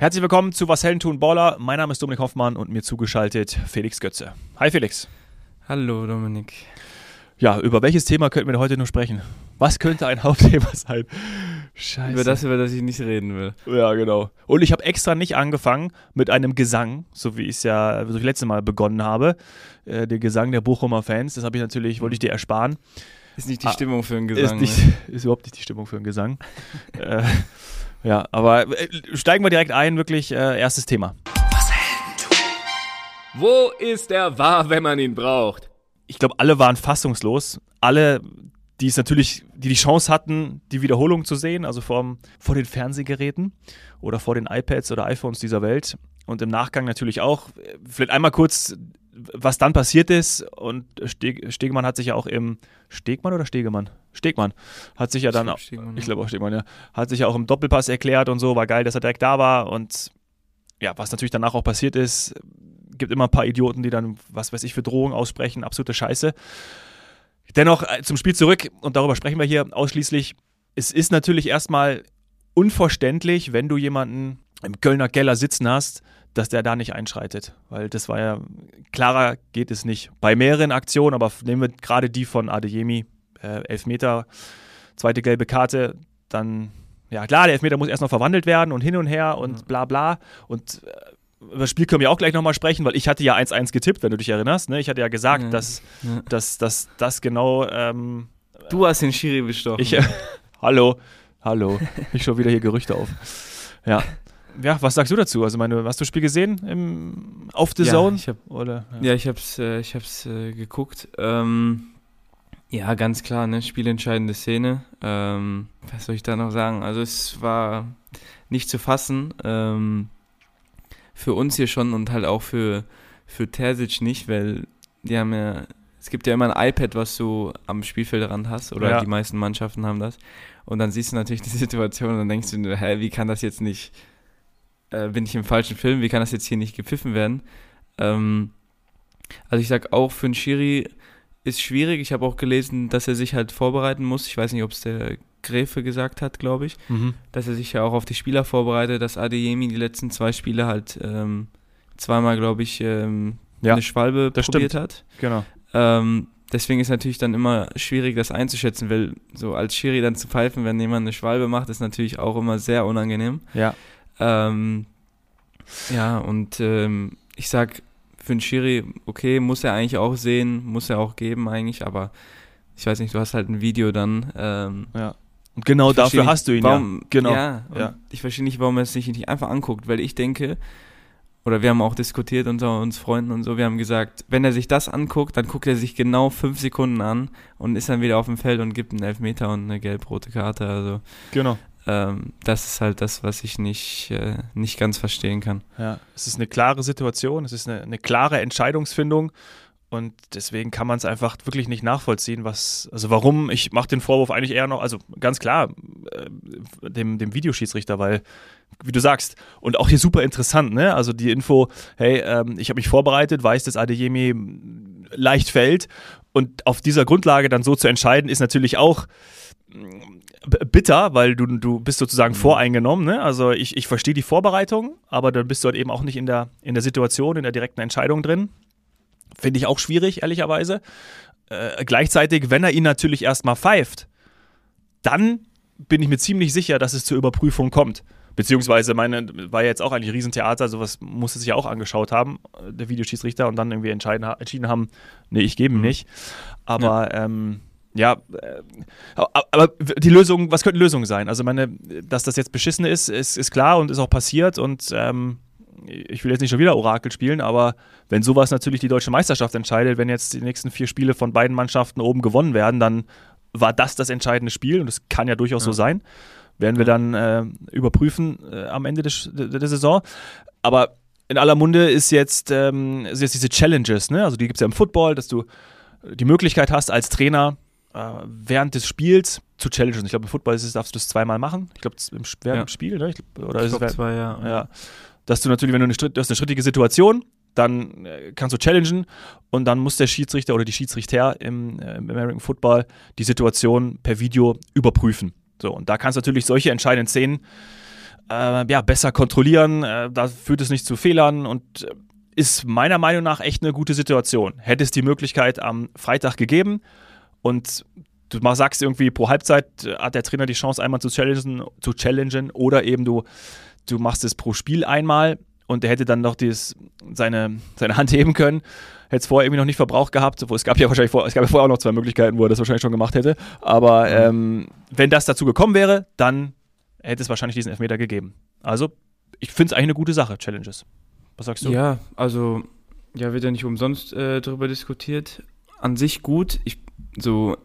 Herzlich willkommen zu Was Helden tun Baller. Mein Name ist Dominik Hoffmann und mir zugeschaltet Felix Götze. Hi Felix. Hallo Dominik. Ja, über welches Thema könnten wir heute nur sprechen? Was könnte ein Hauptthema sein? Scheiße. Über das, über das ich nicht reden will. Ja, genau. Und ich habe extra nicht angefangen mit einem Gesang, so wie ich es ja, so wie ich letztes Mal begonnen habe. Äh, den Gesang der Bochumer Fans, das habe ich natürlich, wollte ich dir ersparen. Ist nicht die ah, Stimmung für einen Gesang. Ist, nicht, ne? ist überhaupt nicht die Stimmung für einen Gesang. äh, ja, aber äh, steigen wir direkt ein, wirklich äh, erstes Thema. Was Wo ist er wahr, wenn man ihn braucht? Ich glaube, alle waren fassungslos. Alle, die es natürlich, die die Chance hatten, die Wiederholung zu sehen, also vor, vor den Fernsehgeräten oder vor den iPads oder iPhones dieser Welt. Und im Nachgang natürlich auch. Vielleicht einmal kurz was dann passiert ist, und Steg, Stegemann hat sich ja auch im Stegmann oder Stegemann? Stegmann hat sich ja dann, ich glaube glaub auch Stegmann, ja, hat sich ja auch im Doppelpass erklärt und so, war geil, dass er direkt da war und ja, was natürlich danach auch passiert ist, gibt immer ein paar Idioten, die dann, was weiß ich, für Drohungen aussprechen, absolute Scheiße. Dennoch äh, zum Spiel zurück und darüber sprechen wir hier ausschließlich. Es ist natürlich erstmal unverständlich, wenn du jemanden im Kölner Keller sitzen hast, dass der da nicht einschreitet. Weil das war ja, klarer geht es nicht. Bei mehreren Aktionen, aber nehmen wir gerade die von Adeyemi, äh, Elfmeter, zweite gelbe Karte, dann, ja klar, der Elfmeter muss erst noch verwandelt werden und hin und her und bla bla. Und äh, über das Spiel können wir auch gleich nochmal sprechen, weil ich hatte ja 1-1 getippt, wenn du dich erinnerst. Ne? Ich hatte ja gesagt, ja. Dass, ja. Dass, dass das genau. Ähm, du hast den Schiri bestochen. Ich, äh, hallo, hallo. Ich schon wieder hier Gerüchte auf. Ja, ja, was sagst du dazu? Also, meine, hast du das Spiel gesehen im, auf The ja, Zone? Ich hab, Oder, ja. ja, ich habe es äh, ich hab's, äh, geguckt. Ähm, ja, ganz klar, ne? spielentscheidende Szene. Ähm, was soll ich da noch sagen? Also, es war nicht zu fassen. Ähm, für uns hier schon und halt auch für, für Terzic nicht, weil die haben ja, es gibt ja immer ein iPad, was du am Spielfeldrand hast, oder ja. die meisten Mannschaften haben das. Und dann siehst du natürlich die Situation und dann denkst du, hä, wie kann das jetzt nicht äh, bin ich im falschen Film, wie kann das jetzt hier nicht gepfiffen werden? Ähm, also ich sag auch, für einen Schiri ist schwierig. Ich habe auch gelesen, dass er sich halt vorbereiten muss. Ich weiß nicht, ob es der Gräfe gesagt hat, glaube ich, mhm. dass er sich ja auch auf die Spieler vorbereitet, dass Adeyemi die letzten zwei Spiele halt ähm, zweimal, glaube ich, ähm, ja, eine Schwalbe probiert stimmt. hat. Genau. Ähm, deswegen ist natürlich dann immer schwierig, das einzuschätzen, weil so als Schiri dann zu pfeifen, wenn jemand eine Schwalbe macht, ist natürlich auch immer sehr unangenehm. Ja. Ähm, ja, und ähm, ich sag, für einen Schiri, okay, muss er eigentlich auch sehen, muss er auch geben eigentlich, aber ich weiß nicht, du hast halt ein Video dann. Ähm, ja. Und genau dafür nicht, hast du ihn warum, ja. Genau. Ja, ja. Ich verstehe nicht, warum er es sich nicht einfach anguckt, weil ich denke, oder wir haben auch diskutiert unter uns Freunden und so, wir haben gesagt, wenn er sich das anguckt, dann guckt er sich genau fünf Sekunden an und ist dann wieder auf dem Feld und gibt einen Elfmeter und eine gelb-rote Karte. Also genau ähm, das ist halt das, was ich nicht, äh, nicht ganz verstehen kann. Ja, es ist eine klare Situation, es ist eine, eine klare Entscheidungsfindung und deswegen kann man es einfach wirklich nicht nachvollziehen, was, also warum, ich mache den Vorwurf eigentlich eher noch, also ganz klar, äh, dem, dem Videoschiedsrichter, weil, wie du sagst, und auch hier super interessant, ne? Also die Info, hey, ähm, ich habe mich vorbereitet, weiß, dass Adeyemi leicht fällt und auf dieser Grundlage dann so zu entscheiden, ist natürlich auch bitter, weil du, du bist sozusagen mhm. voreingenommen. Ne? Also ich, ich verstehe die Vorbereitung, aber dann bist du halt eben auch nicht in der, in der Situation, in der direkten Entscheidung drin. Finde ich auch schwierig, ehrlicherweise. Äh, gleichzeitig, wenn er ihn natürlich erstmal pfeift, dann bin ich mir ziemlich sicher, dass es zur Überprüfung kommt. Beziehungsweise, meine, war ja jetzt auch eigentlich ein Riesentheater, sowas musste sich ja auch angeschaut haben, der Videoschiedsrichter, und dann irgendwie entschieden haben, nee, ich gebe ihm mhm. nicht. Aber ja. ähm, ja, äh, aber die Lösung, was könnte Lösung sein? Also meine, dass das jetzt beschissen ist, ist, ist klar und ist auch passiert und ähm, ich will jetzt nicht schon wieder Orakel spielen, aber wenn sowas natürlich die deutsche Meisterschaft entscheidet, wenn jetzt die nächsten vier Spiele von beiden Mannschaften oben gewonnen werden, dann war das das entscheidende Spiel und das kann ja durchaus ja. so sein. Werden wir dann äh, überprüfen äh, am Ende des, der, der Saison. Aber in aller Munde ist jetzt, ähm, ist jetzt diese Challenges, ne? Also die gibt es ja im Football, dass du die Möglichkeit hast, als Trainer während des Spiels zu challengen. Ich glaube, im Football ist darfst du das zweimal machen. Ich glaube, während ja. dem Spiel, ne? Ich glaub, oder ich glaube, zwei, ja. ja. Dass du natürlich, wenn du eine, du hast eine strittige Situation, dann äh, kannst du challengen und dann muss der Schiedsrichter oder die Schiedsrichter im, äh, im American Football die Situation per Video überprüfen. So, und da kannst du natürlich solche entscheidenden Szenen äh, ja, besser kontrollieren, äh, da führt es nicht zu Fehlern und äh, ist meiner Meinung nach echt eine gute Situation. Hätte es die Möglichkeit am Freitag gegeben und du mal sagst irgendwie pro Halbzeit äh, hat der Trainer die Chance einmal zu challengen, zu challengen oder eben du, du machst es pro Spiel einmal und er hätte dann noch dieses, seine, seine Hand heben können. Hätte es vorher irgendwie noch nicht verbraucht gehabt. Es gab ja wahrscheinlich vor, es gab ja vorher auch noch zwei Möglichkeiten, wo er das wahrscheinlich schon gemacht hätte. Aber mhm. ähm, wenn das dazu gekommen wäre, dann hätte es wahrscheinlich diesen Elfmeter gegeben. Also, ich finde es eigentlich eine gute Sache, Challenges. Was sagst du? Ja, also, ja, wird ja nicht umsonst äh, darüber diskutiert. An sich gut. Ich, so,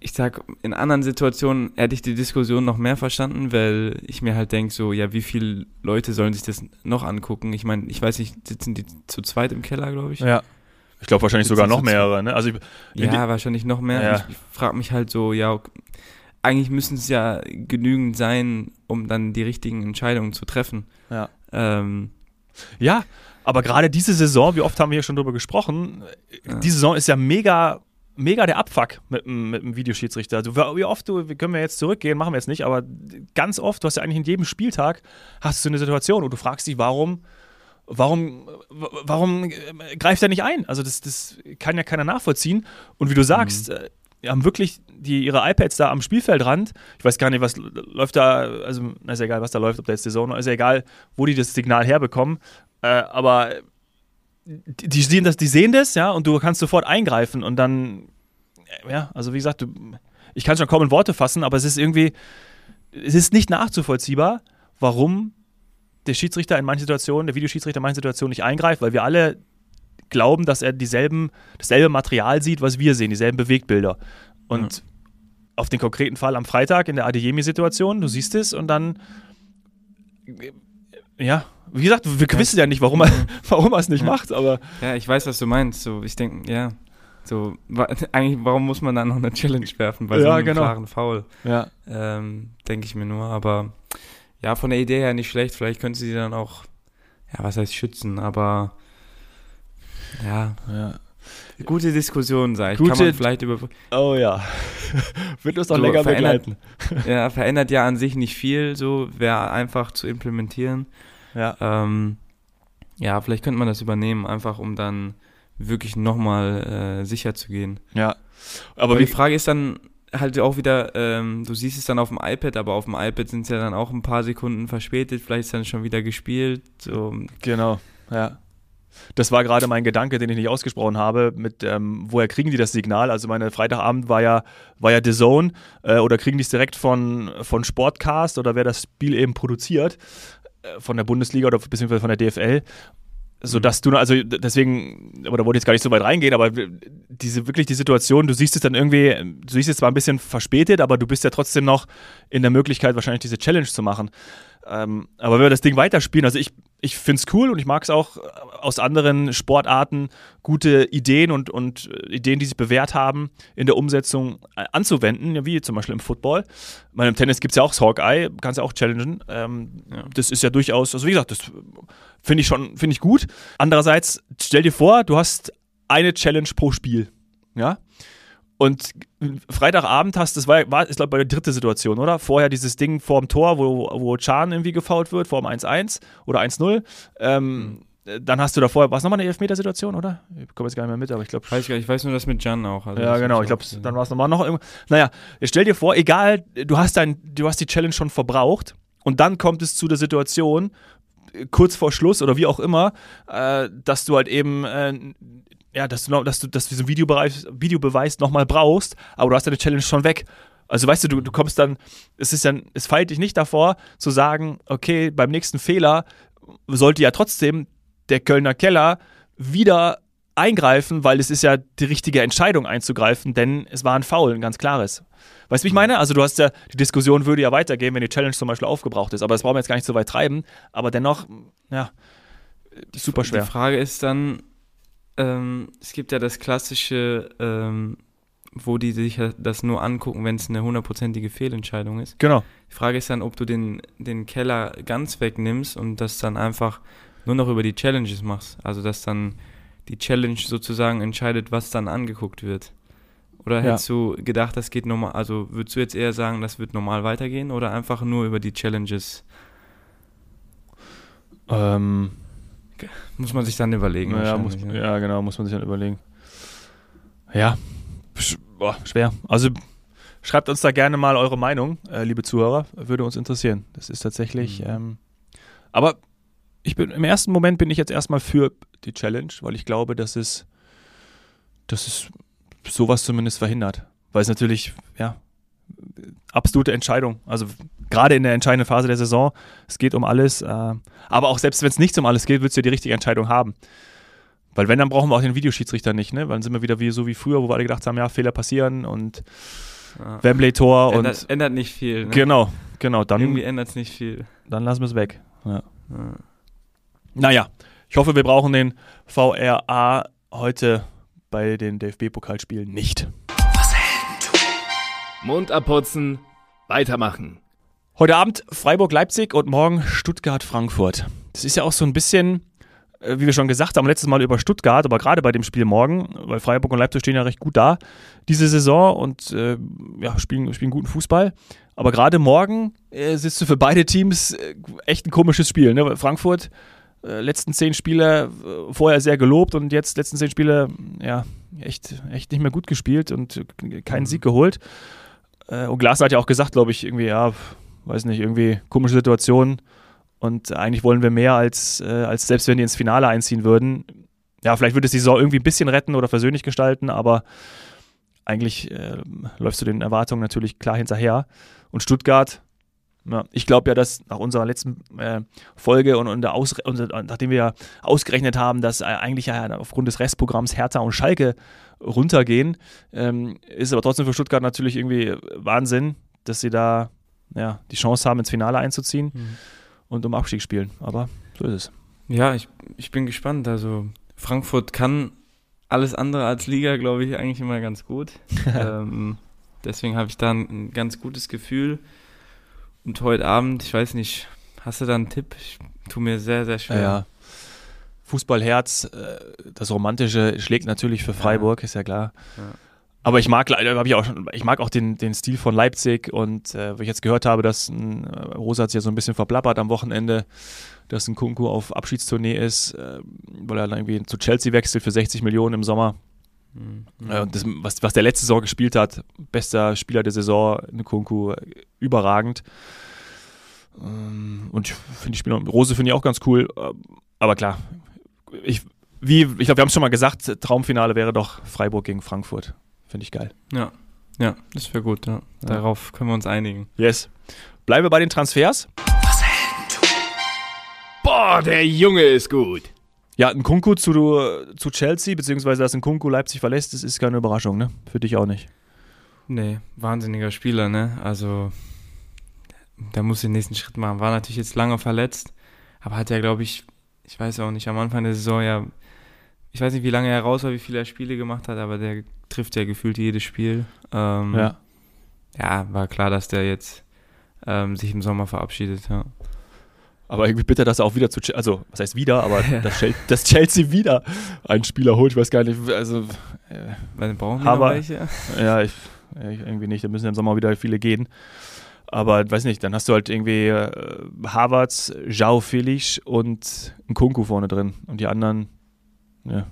ich sag, in anderen Situationen hätte ich die Diskussion noch mehr verstanden, weil ich mir halt denke, so, ja, wie viele Leute sollen sich das noch angucken? Ich meine, ich weiß nicht, sitzen die zu zweit im Keller, glaube ich? Ja. Ich glaube wahrscheinlich sogar noch mehrere, ne? Also, ja, wahrscheinlich noch mehr. Ja. Ich, ich frage mich halt so, ja, eigentlich müssen es ja genügend sein, um dann die richtigen Entscheidungen zu treffen. Ja. Ähm, ja, aber gerade diese Saison, wie oft haben wir hier schon drüber gesprochen, ja. die Saison ist ja mega mega der Abfuck mit, mit dem Videoschiedsrichter. Also, wie oft du, können wir jetzt zurückgehen, machen wir jetzt nicht, aber ganz oft, du hast ja eigentlich in jedem Spieltag, hast du eine Situation und du fragst dich, warum, warum, warum greift er nicht ein? Also das, das kann ja keiner nachvollziehen. Und wie du sagst, mhm. äh, haben wirklich die, ihre iPads da am Spielfeldrand. Ich weiß gar nicht, was läuft da, also ist ja egal, was da läuft, ob da jetzt die Zone, ist ja egal, wo die das Signal herbekommen. Äh, aber die sehen das, die sehen das, ja, und du kannst sofort eingreifen und dann, ja, also wie gesagt, du, ich kann schon kaum in Worte fassen, aber es ist irgendwie, es ist nicht nachzuvollziehbar, warum der Schiedsrichter in manchen Situationen, der Videoschiedsrichter in manchen Situationen nicht eingreift, weil wir alle glauben, dass er dieselben, dasselbe Material sieht, was wir sehen, dieselben Bewegtbilder. Und ja. auf den konkreten Fall am Freitag in der Adeyemi-Situation, du siehst es und dann ja, wie gesagt, wir wissen ja nicht, warum er, warum er es nicht ja. macht, aber. Ja, ich weiß, was du meinst. So, ich denke, ja. So, wa eigentlich, warum muss man dann noch eine Challenge werfen bei ja, so einem genau. klaren Foul? Ja. Ähm, denke ich mir nur. Aber ja, von der Idee her nicht schlecht. Vielleicht könnte sie dann auch, ja, was heißt schützen, aber ja. ja. Gute Diskussion, sag ich. Gute, Kann man vielleicht über. Oh ja. Wird uns auch so, länger begleiten. ja, verändert ja an sich nicht viel, so wäre einfach zu implementieren. Ja. Ähm, ja, vielleicht könnte man das übernehmen, einfach um dann wirklich nochmal äh, sicher zu gehen. Ja. Aber, aber die Frage ist dann halt auch wieder, ähm, du siehst es dann auf dem iPad, aber auf dem iPad sind es ja dann auch ein paar Sekunden verspätet, vielleicht ist dann schon wieder gespielt. So. Genau, ja. Das war gerade mein Gedanke, den ich nicht ausgesprochen habe, mit ähm, woher kriegen die das Signal? Also meine Freitagabend war ja, war ja The Zone äh, oder kriegen die es direkt von, von Sportcast oder wer das Spiel eben produziert? Äh, von der Bundesliga oder beziehungsweise von der DFL, sodass du, also deswegen, aber da wollte ich jetzt gar nicht so weit reingehen, aber diese wirklich die Situation, du siehst es dann irgendwie, du siehst es zwar ein bisschen verspätet, aber du bist ja trotzdem noch in der Möglichkeit, wahrscheinlich diese Challenge zu machen. Ähm, aber wenn wir das Ding weiterspielen, also ich, ich finde es cool und ich mag es auch äh, aus anderen Sportarten, gute Ideen und, und äh, Ideen, die sich bewährt haben, in der Umsetzung äh, anzuwenden, wie zum Beispiel im Football. Weil im Tennis gibt es ja auch das Hawkeye, kannst ja auch challengen. Ähm, ja. Das ist ja durchaus, also wie gesagt, das finde ich schon, finde ich gut. Andererseits, stell dir vor, du hast eine Challenge pro Spiel. Ja, und Freitagabend hast, das war, war ist glaube ich, bei der dritten Situation, oder? Vorher dieses Ding vorm Tor, wo, wo Chan irgendwie gefault wird, vorm 1-1 oder 1-0. Ähm, mhm. Dann hast du davor, war es nochmal eine Elfmetersituation, oder? Ich komme jetzt gar nicht mehr mit, aber ich glaube. Weiß ich weiß nur das mit Jan auch. Also ja, genau. Ich glaube, dann war es nochmal noch. Naja, stell dir vor, egal, du hast, dein, du hast die Challenge schon verbraucht und dann kommt es zu der Situation, kurz vor Schluss oder wie auch immer, äh, dass du halt eben äh, ja, dass du, noch, dass du, dass du diesen Videobeweis, Videobeweis nochmal brauchst, aber du hast deine Challenge schon weg. Also weißt du, du, du kommst dann, es ist dann, es feilt dich nicht davor, zu sagen, okay, beim nächsten Fehler sollte ja trotzdem der Kölner Keller wieder eingreifen, weil es ist ja die richtige Entscheidung einzugreifen, denn es war ein Foul, ein ganz klares. Weißt du, wie ich meine? Also du hast ja, die Diskussion würde ja weitergehen, wenn die Challenge zum Beispiel aufgebraucht ist, aber das brauchen wir jetzt gar nicht so weit treiben, aber dennoch, ja, super schwer. Die Frage ist dann, ähm, es gibt ja das klassische, ähm, wo die sich das nur angucken, wenn es eine hundertprozentige Fehlentscheidung ist. Genau. Die Frage ist dann, ob du den, den Keller ganz wegnimmst und das dann einfach nur noch über die Challenges machst. Also dass dann die Challenge sozusagen entscheidet, was dann angeguckt wird. Oder hättest ja. du gedacht, das geht normal, also würdest du jetzt eher sagen, das wird normal weitergehen oder einfach nur über die Challenges Ähm, Muss man sich dann überlegen. ja, muss, wahrscheinlich, ne? ja, genau, muss man sich dann überlegen. Ja, boah, schwer. Also schreibt uns da gerne mal eure Meinung, äh, liebe Zuhörer. Würde uns interessieren. Das ist tatsächlich. Mhm. Ähm, aber ich bin im ersten Moment bin ich jetzt erstmal für die Challenge, weil ich glaube, dass es, dass es sowas zumindest verhindert. Weil es natürlich, ja, absolute Entscheidung. Also gerade in der entscheidenden Phase der Saison, es geht um alles. Äh, aber auch selbst wenn es nicht um alles geht, würdest du ja die richtige Entscheidung haben. Weil wenn, dann brauchen wir auch den Videoschiedsrichter nicht, ne? Weil dann sind wir wieder wie so wie früher, wo wir alle gedacht haben, ja, Fehler passieren und Ja. Wembley-Tor und Ändert, ändert nicht viel. Ne? genau, genau, Irgendwie dann, ändert es nicht viel. dann lassen wir es weg. Ja. Ja. Naja, ich hoffe, wir brauchen den VRA heute bei den DFB-Pokalspielen nicht. Mund abputzen, weitermachen. Heute Abend Freiburg-Leipzig und morgen Stuttgart-Frankfurt. Das ist ja auch so ein bisschen, äh, wie wir schon gesagt haben, letztes Mal über Stuttgart, aber gerade bei dem Spiel morgen, weil Freiburg und Leipzig stehen ja recht gut da diese Saison und äh, ja, spielen, spielen guten Fußball. Aber gerade morgen äh, sitzt du für beide Teams äh, echt ein komisches Spiel. Ne? Frankfurt, äh, letzten zehn Spiele äh, vorher sehr gelobt und jetzt letzten zehn Spiele, ja, echt, echt nicht mehr gut gespielt und keinen Mhm. Sieg geholt. Äh, und Glasner hat ja auch gesagt, glaube ich, irgendwie, ja, weiß nicht, irgendwie komische Situation. Und eigentlich wollen wir mehr als, äh, als selbst wenn die ins Finale einziehen würden. Ja, vielleicht würde es die Saison irgendwie ein bisschen retten oder versöhnlich gestalten, aber eigentlich äh, läufst du den Erwartungen natürlich klar hinterher. Und Stuttgart, ja, ich glaube ja, dass nach unserer letzten äh, Folge und, und, und nachdem wir ja ausgerechnet haben, dass äh, eigentlich ja aufgrund des Restprogramms Hertha und Schalke runtergehen, ähm, ist aber trotzdem für Stuttgart natürlich irgendwie Wahnsinn, dass sie da ja, die Chance haben, ins Finale einzuziehen Mhm. und um Abstieg spielen. Aber so ist es. Ja, ich, ich bin gespannt. Also Frankfurt kann alles andere als Liga, glaube ich, eigentlich immer ganz gut. ähm, deswegen habe ich da ein, ein ganz gutes Gefühl. Und heute Abend, ich weiß nicht, hast du da einen Tipp? Ich tue mir sehr, sehr schwer. Ja, ja. Fußballherz, äh, das Romantische schlägt natürlich für Freiburg, ist ja klar. Ja. Aber ich mag leider, habe ich auch schon, ich mag auch den, den Stil von Leipzig und äh, wo ich jetzt gehört habe, dass ein, äh, Rosa hat sich ja so ein bisschen verplappert am Wochenende, dass ein Kunku auf Abschiedstournee ist, äh, weil er dann irgendwie zu Chelsea wechselt für 60 Millionen im Sommer. Mhm. Äh, und das, was, was der letzte Saison gespielt hat, bester Spieler der Saison, Nkunku, äh, überragend. Ähm, und ich finde die Spieler, Rose finde ich auch ganz cool, äh, aber klar, ich, wie, ich glaube, wir haben es schon mal gesagt, Traumfinale wäre doch Freiburg gegen Frankfurt. Finde ich geil. ja. ja, das wäre gut. Ja. Darauf können wir uns einigen. Yes. Bleiben wir bei den Transfers. Boah, der Junge ist gut. Ja, ein Kunku zu, zu Chelsea, beziehungsweise dass ein Kunku Leipzig verlässt, das ist keine Überraschung, ne? Für dich auch nicht. Nee, wahnsinniger Spieler, ne? Also, da muss den nächsten Schritt machen. War natürlich jetzt lange verletzt, aber hat ja, glaube ich, ich weiß auch nicht, am Anfang der Saison ja, ich weiß nicht, wie lange er raus war, wie viele er Spiele gemacht hat, aber der trifft ja gefühlt jedes Spiel. Ähm, Ja. ja, war klar, dass der jetzt ähm, sich im Sommer verabschiedet, ja. Aber irgendwie bitter, dass er auch wieder zu Chelsea, also was heißt wieder, aber dass, Chel dass Chelsea wieder einen Spieler holt, ich weiß gar nicht, also äh, brauchen wir Aber- welche? ja, ich, ja, ich irgendwie nicht, da müssen im Sommer wieder viele gehen. Aber weiß nicht, dann hast du halt irgendwie äh, Havertz, Jao Felix und ein Kunku vorne drin. Und die anderen, ja,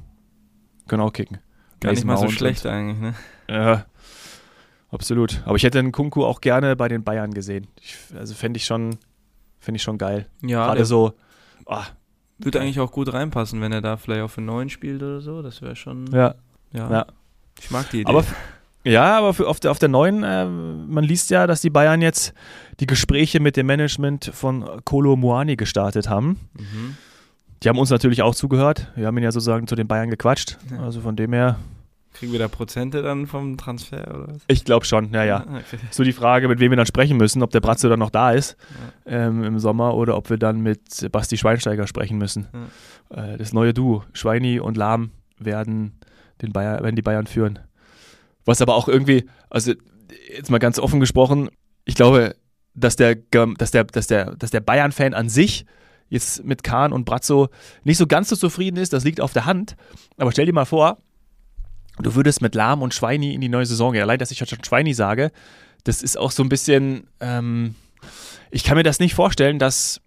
können auch kicken. Gar nicht mal so schlecht eigentlich, ne? Und, ja, absolut. Aber ich hätte den Kunku auch gerne bei den Bayern gesehen. Ich, also fände ich schon, finde ich schon geil. Ja, Gerade so, ah, wird eigentlich auch gut reinpassen, wenn er da vielleicht auf einen neuen spielt oder so. Das wäre schon, ja. ja. Ja. Ich mag die Idee. Aber ja, aber für, auf, der, auf der neuen, äh, man liest ja, dass die Bayern jetzt die Gespräche mit dem Management von Kolo Muani gestartet haben. mhm. Die haben uns natürlich auch zugehört. Wir haben ihn ja sozusagen zu den Bayern gequatscht. Ja. Also von dem her, Kriegen wir da Prozente dann vom Transfer oder was? ich glaube schon, ja, ja. Okay. So die Frage, mit wem wir dann sprechen müssen, ob der Bratzo dann noch da ist ähm, im Sommer oder ob wir dann mit Basti Schweinsteiger sprechen müssen. Äh, das neue Duo, Schweini und Lahm, werden, den Bayern, werden die Bayern führen. Was aber auch irgendwie, also jetzt mal ganz offen gesprochen, ich glaube, dass der, dass der, dass der, dass der Bayern-Fan an sich jetzt mit Kahn und Brazzo nicht so ganz so zufrieden ist, das liegt auf der Hand. Aber stell dir mal vor, du würdest mit Lahm und Schweini in die neue Saison gehen. Allein, dass ich schon Schweini sage, das ist auch so ein bisschen, ähm, ich kann mir das nicht vorstellen, dass,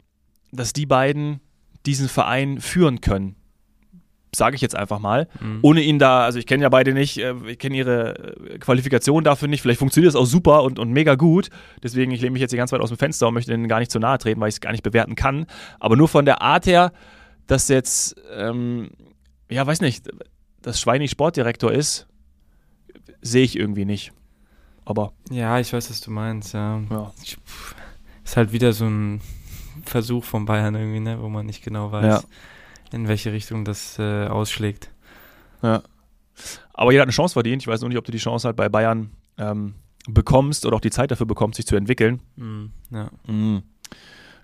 dass die beiden diesen Verein führen können. Sage ich jetzt einfach mal. Mhm. Ohne ihn da, also ich kenne ja beide nicht, äh, ich kenne ihre äh, Qualifikation dafür nicht. Vielleicht funktioniert das auch super und, und mega gut. Deswegen, ich lehne mich jetzt hier ganz weit aus dem Fenster und möchte ihnen gar nicht zu nahe treten, weil ich es gar nicht bewerten kann. Aber nur von der Art her, dass jetzt, ähm, ja, weiß nicht, dass Schweini Sportdirektor ist, sehe ich irgendwie nicht. Aber Ja, ich weiß, was du meinst, ja. ja. Ist halt wieder so ein Versuch von Bayern irgendwie, ne, wo man nicht genau weiß, Ja. in welche Richtung das äh, ausschlägt. Ja. Aber jeder hat eine Chance verdient. Ich weiß nur nicht, ob du die Chance halt bei Bayern ähm, bekommst oder auch die Zeit dafür bekommst, sich zu entwickeln. Mhm. Ja. Mhm.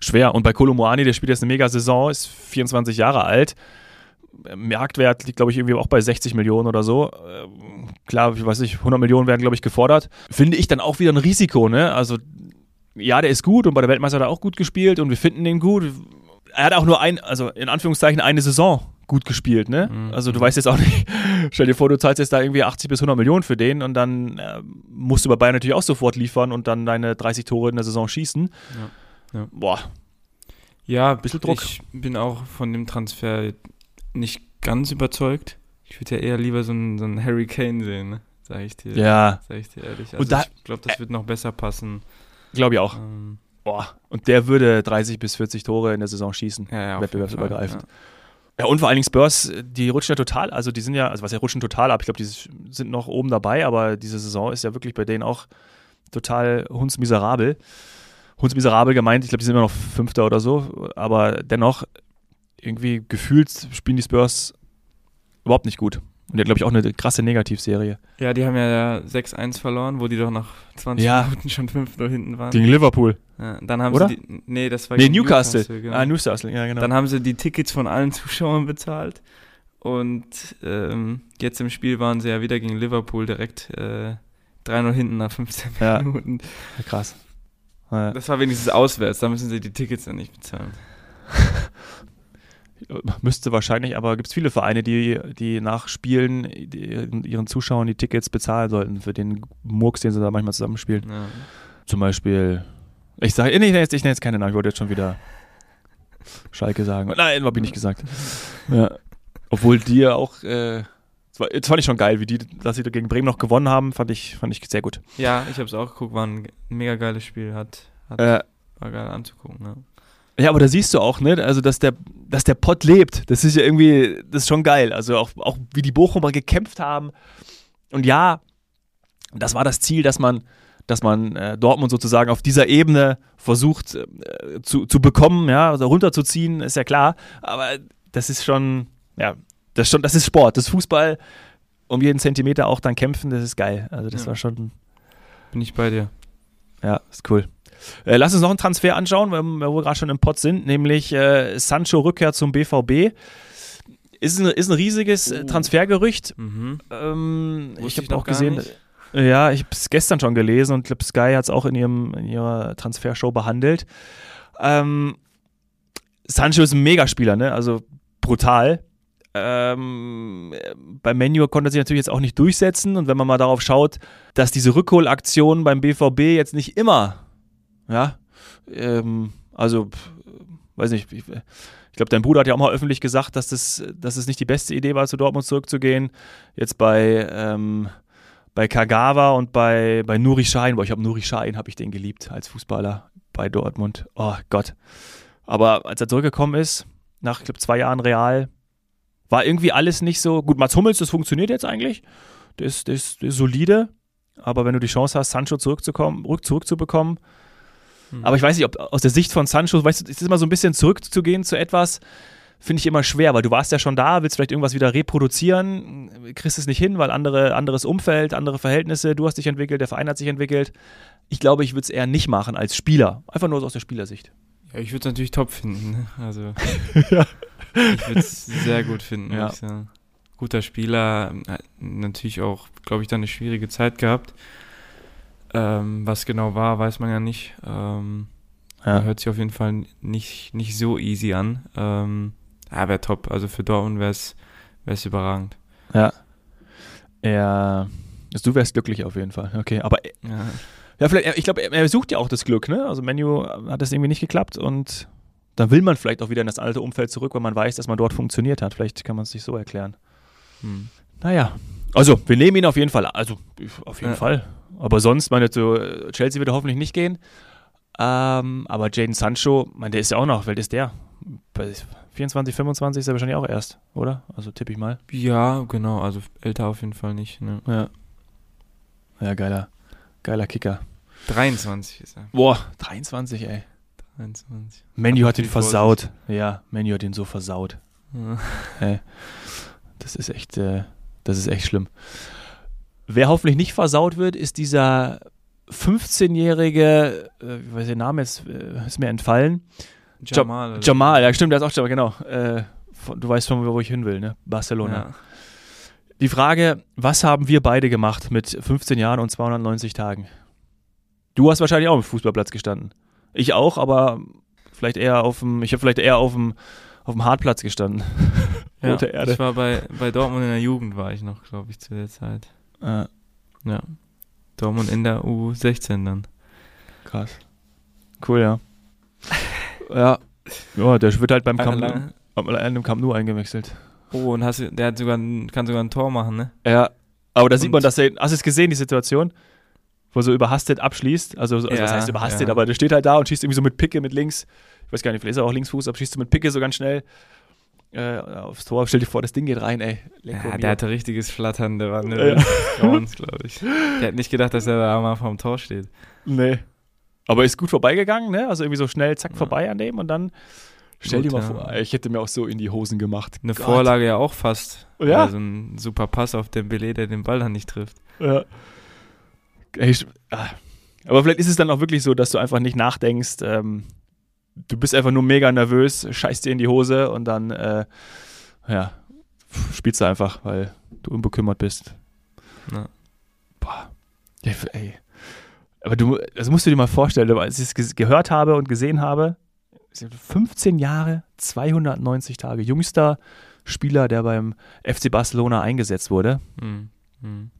Schwer. Und bei Kolomoani, der spielt jetzt eine Mega-Saison, ist 24 Jahre alt. Marktwert liegt, glaube ich, irgendwie auch bei 60 Millionen oder so. Ähm, Klar, ich weiß nicht, 100 Millionen werden, glaube ich, gefordert. Finde ich dann auch wieder ein Risiko, ne? Also, ja, der ist gut und bei der Weltmeister hat er auch gut gespielt und wir finden den gut. Er hat auch nur ein, also in Anführungszeichen eine Saison gut gespielt, ne? Mhm. Also du weißt jetzt auch nicht, stell dir vor, du zahlst jetzt da irgendwie 80 bis 100 Millionen für den und dann äh, musst du bei Bayern natürlich auch sofort liefern und dann deine 30 Tore in der Saison schießen. Ja. Ja. Boah, Ja, Bisschen Druck. ich bin auch von dem Transfer nicht ganz überzeugt. Ich würde ja eher lieber so einen, so einen Harry Kane sehen, ne? sag ich dir. ja, Sag ich dir ehrlich. Und Also da- ich glaube, das wird noch besser passen. glaube ich auch. Ähm, Boah, und der würde 30 bis 40 Tore in der Saison schießen. ja, ja, Wettbewerbsübergreifend. Ja, und vor allen Dingen Spurs, die rutschen ja total, also die sind ja, also was ja rutschen total ab, ich glaube, die sind noch oben dabei, aber diese Saison ist ja wirklich bei denen auch total hundsmiserabel. Hundsmiserabel gemeint, ich glaube, die sind immer noch Fünfter oder so, aber dennoch, irgendwie gefühlt spielen die Spurs überhaupt nicht gut. Und hat, glaube ich, auch eine krasse Negativserie. Ja. ja, die haben ja 6-1 verloren, wo die doch nach 20 Ja. Minuten schon 5-0 hinten waren. Gegen Liverpool. Ja, dann haben Oder? sie die, nee, das war Nee, gegen Newcastle. genau. Ah, Newcastle, ja, genau. Dann haben sie die Tickets von allen Zuschauern bezahlt. Und ähm, jetzt im Spiel waren sie ja wieder gegen Liverpool direkt äh, 3-0 hinten nach 15 Ja. Minuten. Krass. Ja. Das war wenigstens auswärts, da müssen sie die Tickets dann nicht bezahlen. Müsste wahrscheinlich, aber gibt es viele Vereine, die, die nach Spielen die, ihren Zuschauern die Tickets bezahlen sollten für den Murks, den sie da manchmal zusammenspielen. Ja. Zum Beispiel, ich sage, ich nenne jetzt, ich nenne jetzt keine Namen, ich wollte jetzt schon wieder Schalke sagen. Nein, habe ich nicht gesagt. Ja. Obwohl die ja auch, äh, das, war, das fand ich schon geil, wie die, dass sie gegen Bremen noch gewonnen haben, fand ich, fand ich sehr gut. ja, ich habe es auch geguckt, war ein mega geiles Spiel, hat, hat Äh, war geil anzugucken. Ne? Ja, aber da siehst du auch, ne, also dass der, dass der Pott lebt. Das ist ja irgendwie, das ist schon geil. Also auch, auch wie die Bochumer gekämpft haben. Und ja, das war das Ziel, dass man, dass man äh, Dortmund sozusagen auf dieser Ebene versucht äh, zu, zu bekommen, ja, also runterzuziehen, ist ja klar. Aber das ist schon, ja, das ist schon, das ist Sport, das ist Fußball. Um jeden Zentimeter auch dann kämpfen, das ist geil. Also das Ja. war schon, Bin ich bei dir. ja, ist cool. Äh, lass uns noch einen Transfer anschauen, weil weil wir gerade schon im Pott sind, nämlich äh, Sancho Rückkehr zum BVB. Ist ein, ist ein riesiges äh, Oh. Transfergerücht. Mhm. Ähm, ich habe auch gesehen, nicht. äh, ja, ich habe es gestern schon gelesen und glaube, Sky hat es auch in, ihrem, in ihrer Transfershow behandelt. Ähm, Sancho ist ein Megaspieler, ne? Also brutal. Ähm, beim Menu konnte er sich natürlich jetzt auch nicht durchsetzen und wenn man mal darauf schaut, dass diese Rückholaktionen beim BVB jetzt nicht immer, ja, ähm, also, weiß nicht, ich, ich glaube, dein Bruder hat ja auch mal öffentlich gesagt, dass das, dass es nicht die beste Idee war, zu Dortmund zurückzugehen. Jetzt bei, ähm, bei Kagawa und bei, bei Nuri Sahin, boah, ich habe Nuri Sahin, habe ich den geliebt als Fußballer bei Dortmund. Oh Gott. Aber als er zurückgekommen ist, nach, ich glaube, zwei Jahren Real, war irgendwie alles nicht so. Gut, Mats Hummels, das funktioniert jetzt eigentlich. Der ist, der ist, solide. Aber wenn du die Chance hast, Sancho zurückzukommen, rück, zurückzubekommen. Mhm. Aber ich weiß nicht, ob aus der Sicht von Sancho, weißt du, es ist immer so ein bisschen zurückzugehen zu etwas, finde ich immer schwer, weil du warst ja schon da, willst vielleicht irgendwas wieder reproduzieren, kriegst es nicht hin, weil andere, anderes Umfeld, andere Verhältnisse, du hast dich entwickelt, der Verein hat sich entwickelt. Ich glaube, ich würde es eher nicht machen als Spieler. Einfach nur aus der Spielersicht. Ja, ich würde es natürlich top finden. Ne? Also, Ja. ich würde es sehr gut finden, Ja. Guter Spieler, natürlich auch, glaube ich, dann eine schwierige Zeit gehabt. Ähm, was genau war, weiß man ja nicht. Ähm, Ja. Hört sich auf jeden Fall nicht, nicht so easy an. Ähm, ja, wäre top. Also für Dortmund wäre es überragend. Ja. Er, also du wärst glücklich auf jeden Fall. Okay, aber Ja. ja, vielleicht, ich glaube, er, sucht ja auch das Glück, ne? Also Menu hat das irgendwie nicht geklappt und dann will man vielleicht auch wieder in das alte Umfeld zurück, weil man weiß, dass man dort funktioniert hat. Vielleicht kann man es sich so erklären. Hm. Naja, also wir nehmen ihn auf jeden Fall. Also auf jeden Ja. Fall. Aber sonst, meine, so, Chelsea wird er hoffentlich nicht gehen. Ähm, aber Jaden Sancho, mein, der ist ja auch noch, weil ist der? Bei 24, 25 ist er wahrscheinlich auch erst, oder? Also tippe ich mal. Ja, genau, also älter auf jeden Fall nicht. Ne? Ja. Ja, geiler, geiler Kicker. 23 ist er. Boah, 23, ey. 23. Menu hat ihn versaut. Ja, Menu hat ihn so versaut. Ja. Das ist echt, äh, das ist echt schlimm. Wer hoffentlich nicht versaut wird, ist dieser 15-jährige, äh, ich weiß den Namen jetzt, äh, ist mir entfallen. Jamal. oder? Jamal, ja stimmt, der ist auch Jamal, genau. Äh, von, du weißt schon, wo ich hin will, ne? Barcelona. Ja. Die Frage, was haben wir beide gemacht mit 15 Jahren und 290 Tagen? Du hast wahrscheinlich auch im Fußballplatz gestanden. Ich auch, aber vielleicht eher auf dem, ich habe vielleicht eher auf dem, auf dem Hartplatz gestanden. Ja, Rote Erde. ich war bei, bei Dortmund in der Jugend, war ich noch, glaube ich, zu der Zeit. Äh, Ja. Dortmund in der U16 dann. krass. Cool, ja. ja. Ja, der wird halt beim Camp, am einem Camp Nou eingewechselt. Oh, und hast der hat sogar ein, kann sogar ein Tor machen, ne? Ja, aber da sieht Und- man, dass er, hast du es gesehen, die Situation? Wo er so überhastet abschließt, also, also was Ja, heißt überhastet, ja. aber der steht halt da und schießt irgendwie so mit Picke mit links, ich weiß gar nicht, vielleicht ist er auch Linksfuß, aber schießt so mit Picke so ganz schnell äh, aufs Tor, stell dir vor, das Ding geht rein, ey. Lecco Ja, der hatte richtiges Flattern, der war Ja. nervös. Grauens, glaube ich. Der hat nicht gedacht, dass er da mal vorm Tor steht. Nee. Aber ist gut vorbeigegangen, ne? Also irgendwie so schnell, zack, Ja. vorbei an dem und dann, stell Gut, dir mal ja. vor, ich hätte mir auch so in die Hosen gemacht. Eine Gott. Vorlage ja auch fast. Ja. Also ein super Pass auf den Belay, der den Ball dann nicht trifft. Ja. Ey, ah. Aber vielleicht ist es dann auch wirklich so, dass du einfach nicht nachdenkst. Ähm, du bist einfach nur mega nervös, scheißt dir in die Hose und dann, äh, ja, spielst du einfach, weil du unbekümmert bist. Ja. Boah. Ey. Aber du, das musst du dir mal vorstellen, als ich es gehört habe und gesehen habe, 15 Jahre, 290 Tage, jüngster Spieler, der beim FC Barcelona eingesetzt wurde. Hm. Hm.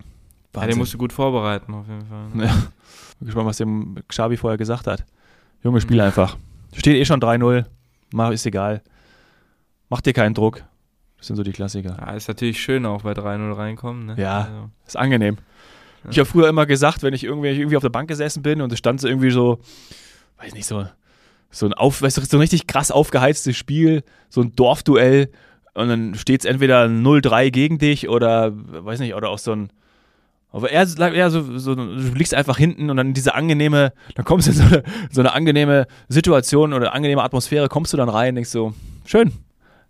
Ja, den musst du gut vorbereiten, auf jeden Fall. Ne? Ja. Bin gespannt, was dem Xabi vorher gesagt hat. Junge, spiel einfach. Steht eh schon 3-0. Mach, ist egal. Mach dir keinen Druck. Das sind so die Klassiker. Ja, ist natürlich schön auch bei 3-0 reinkommen. Ne? Ja. Also, Ist angenehm. Ja. Ich habe früher immer gesagt, wenn ich irgendwie, irgendwie auf der Bank gesessen bin und es stand so irgendwie so, weiß nicht, so, so ein, auf, weißt du, so ein richtig krass aufgeheiztes Spiel, so ein Dorfduell und dann steht es entweder 0-3 gegen dich oder, weiß nicht, oder auch so ein, aber eher, eher so, so, du liegst einfach hinten und dann diese angenehme, dann kommst du in so eine, so eine angenehme Situation oder angenehme Atmosphäre, kommst du dann rein, denkst so, schön,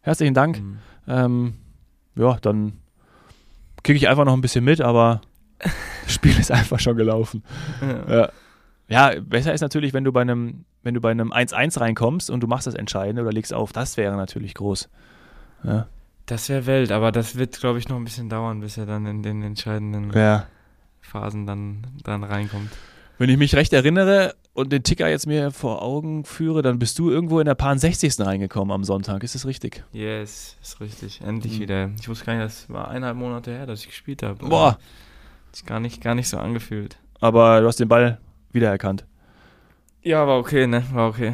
herzlichen Dank. hm. Ähm, ja, dann kriege ich einfach noch ein bisschen mit, aber das Spiel ist einfach schon gelaufen. Ja. Ja. ja, besser ist natürlich, wenn du bei einem, wenn du bei einem 1-1 reinkommst und du machst das Entscheidende oder legst auf, das wäre natürlich groß. Ja. Das wäre Welt, aber das wird, glaube ich, noch ein bisschen dauern, bis er dann in den entscheidenden ja. Phasen dann, dann reinkommt. Wenn ich mich recht erinnere und den Ticker jetzt mir vor Augen führe, dann bist du irgendwo in der Paar 60. reingekommen am Sonntag. Ist das richtig? Yes, ist richtig. Endlich Mhm. wieder. Ich wusste gar nicht, das war eineinhalb Monate her, dass ich gespielt habe. Boah. Hat sich gar nicht, gar nicht so angefühlt. Aber du hast den Ball wiedererkannt. Ja, war okay, ne? War okay.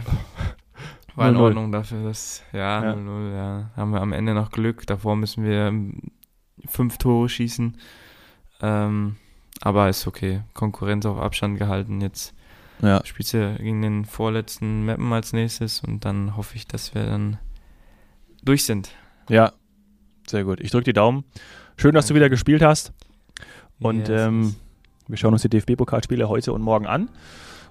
War in 0-0. Ordnung dafür, dass, ja, Ja. 0-0, ja. Haben wir am Ende noch Glück. Davor müssen wir ähm, fünf Tore schießen. Ähm, aber ist okay. Konkurrenz auf Abstand gehalten. Jetzt Ja. spielst du gegen den vorletzten Mappen als nächstes und dann hoffe ich, dass wir dann durch sind. Ja. Sehr gut. Ich drücke die Daumen. Schön, dass du wieder gespielt hast. Und Yes, ähm, wir schauen uns die DFB-Pokalspiele heute und morgen an.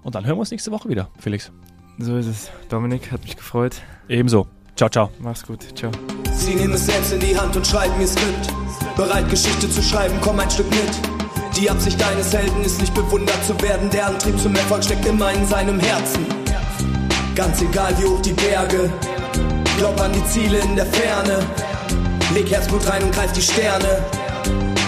Und dann hören wir uns nächste Woche wieder, Felix. So ist es. Dominik, hat mich gefreut. Ebenso. Ciao, ciao. Mach's gut. Ciao. Sie nehmen es selbst in die Hand und schreiben ihr Skript. Bereit, Geschichte zu schreiben, komm ein Stück mit. Die Absicht eines Helden ist nicht bewundert zu werden. Der Antrieb zum Erfolg steckt immer in seinem Herzen. Ganz egal wie hoch die Berge. Glaub an die Ziele in der Ferne. Leg Herzblut rein und greif die Sterne.